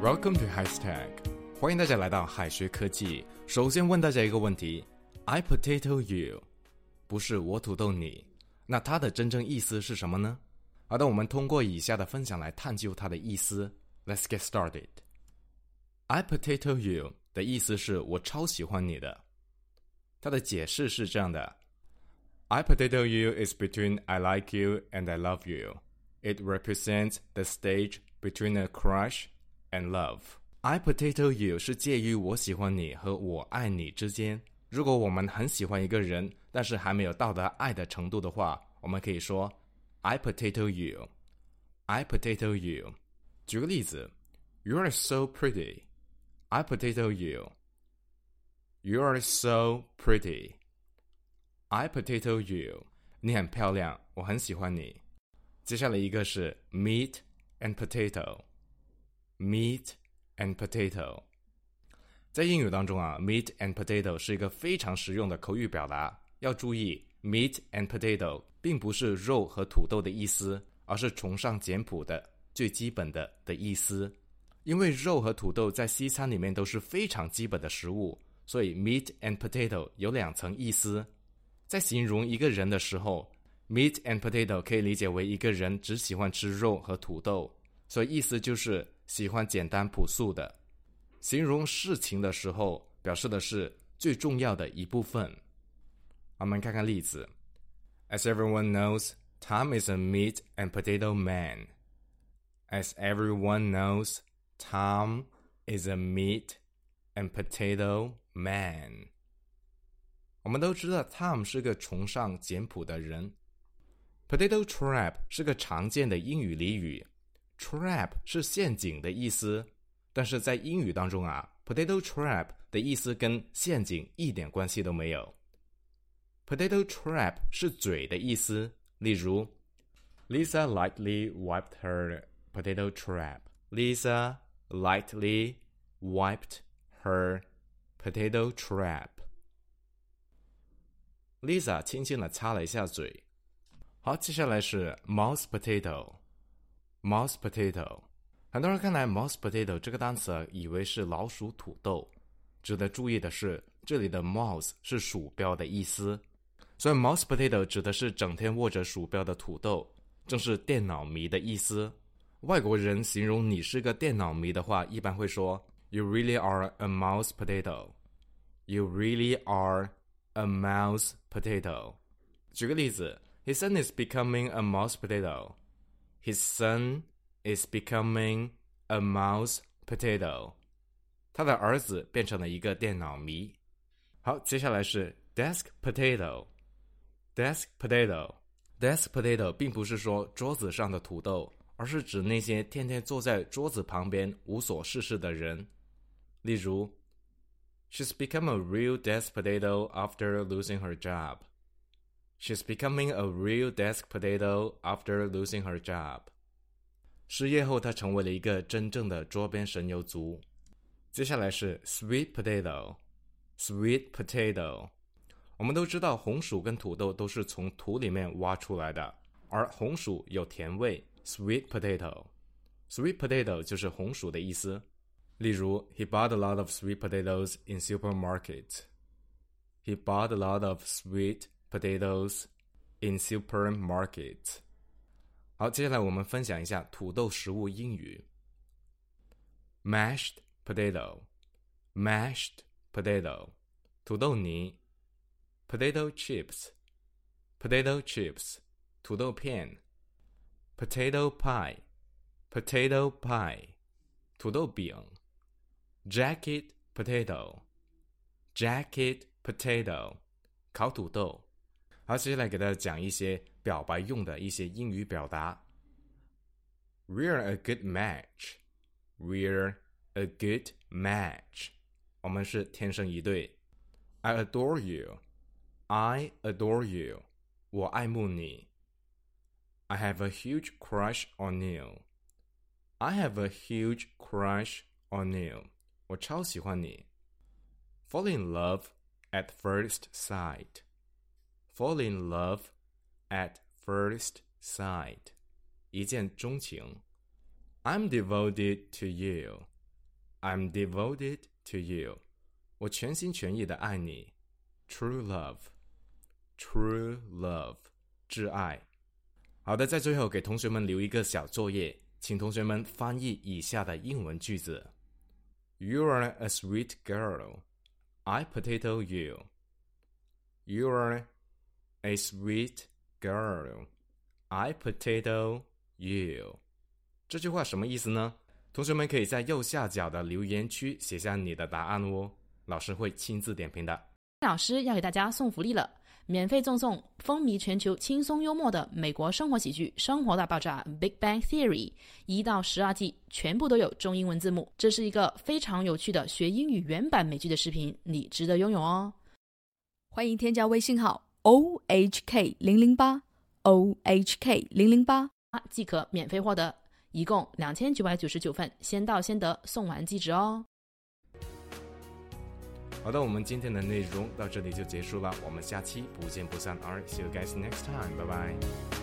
Welcome to Hashtag，欢迎大家来到海学科技。首先问大家一个问题：I potato you，不是我土豆你，那它的真正意思是什么呢？好的，我们通过以下的分享来探究它的意思。Let's get started。I potato you 的意思是我超喜欢你的。它的解释是这样的：I potato you is between I like you and I love you. It represents the stage between a crush and love. I potato you 是介于我喜欢你和我爱你之间。如果我们很喜欢一个人，但是还没有到达爱的程度的话，我们可以说 I potato you. I potato you. 举个例子，You are so pretty. I potato you. You are so pretty. I potato you. 你很漂亮，我很喜欢你。接下来一个是 meat and potato。 Meat and potato。在英语当中啊，meat and potato 是一个非常实用的口语表达。要注意，meat and potato 并不是肉和土豆的意思，而是崇尚简朴的、最基本的的意思。因为肉和土豆在西餐里面都是非常基本的食物，所以 meat and potato 有两层意思。在形容一个人的时候，meat and potato 可以理解为一个人只喜欢吃肉和土豆，所以意思就是喜欢简单朴素的。形容事情的时候，表示的是最重要的一部分。我们看看例子：As everyone knows, Tom is a meat and potato man. As everyone knows, Tom is a meat and potato man. 我们都知道 Tom 是个崇尚简朴的人。Potato trap 是个常见的英语俚语 ，trap 是陷阱的意思，但是在英语当中啊，potato trap 的意思跟陷阱一点关系都没有。Potato trap 是嘴的意思，例如，Lisa lightly wiped her potato trap. Lisa lightly wiped her potato trap. Lisa 轻轻的擦了一下嘴。好，接下来是 mouse potato。 Mouse potato，很多人看来 mouse potato 这个单词，以为是老鼠土豆。值得注意的是，这里的 mouse 是鼠标的意思，所以 mouse potato 指的是整天握着鼠标的土豆，正是电脑迷的意思。外国人形容你是个电脑迷的话，一般会说 "You really are a mouse potato." You really are a mouse potato. 举个例子，His son is becoming a mouse potato. His son is becoming a mouse potato. 他的儿子变成了一个电脑迷。好，接下来是 desk potato。desk potato。desk potato 并不是说桌子上的土豆，而是指那些天天坐在桌子旁边无所事事的人。例如，She's become a real desk potato after losing her job. She's becoming a real desk potato after losing her job. 失业后，她成为了一个真正的桌边神游族。接下来是 sweet potato。sweet potato。我们都知道，红薯跟土豆都是从土里面挖出来的，而红薯有甜味。sweet potato。sweet potato 就是红薯的意思。例如，He bought a lot of sweet potatoes in supermarket. He bought a lot of sweet potatoes in supermarket. 好，接下来我们分享一下土豆食物英语。Mashed potato, mashed potato，土豆泥。Potato chips, potato chips，土豆片。Potato pie, potato pie，土豆饼。Jacket potato, jacket potato，烤土豆。 好，接下来给大家讲一些表白用的一些英语表达。We're a good match. We're a good match. 我们是天生一对。I adore you. I adore you. 我爱慕你。I have a huge crush on you. I have a huge crush on you. 我超喜欢你。Fall in love at first sight. Fall in love at first sight. 一见钟情。I'm devoted to you. I'm devoted to you，我全心全意的爱你。True love，true love，挚爱。好的，在最后给同学们留一个小作业，请同学们翻译以下的英文句子：You are a sweet girl. I potato you. You are a sweet girl. I potato you. 这句话什么意思呢？同学们可以在右下角的留言区写下你的答案哦，老师会亲自点评的。老师要给大家送福利了，免费赠送风靡全球、轻松幽默的美国生活喜剧《生活大爆炸》（Big Bang Theory） 一到十二季，全部都有中英文字幕。这是一个非常有趣的学英语原版美剧的视频，你值得拥有哦！欢迎添加微信号 o h k 零零八 o h k 零零八，即可免费获得。一共两千九百九十九份，先到先得，送完即止哦。好的，我们今天的内容到这里就结束了，我们下期不见不散。Alright, see you guys next time. Bye bye.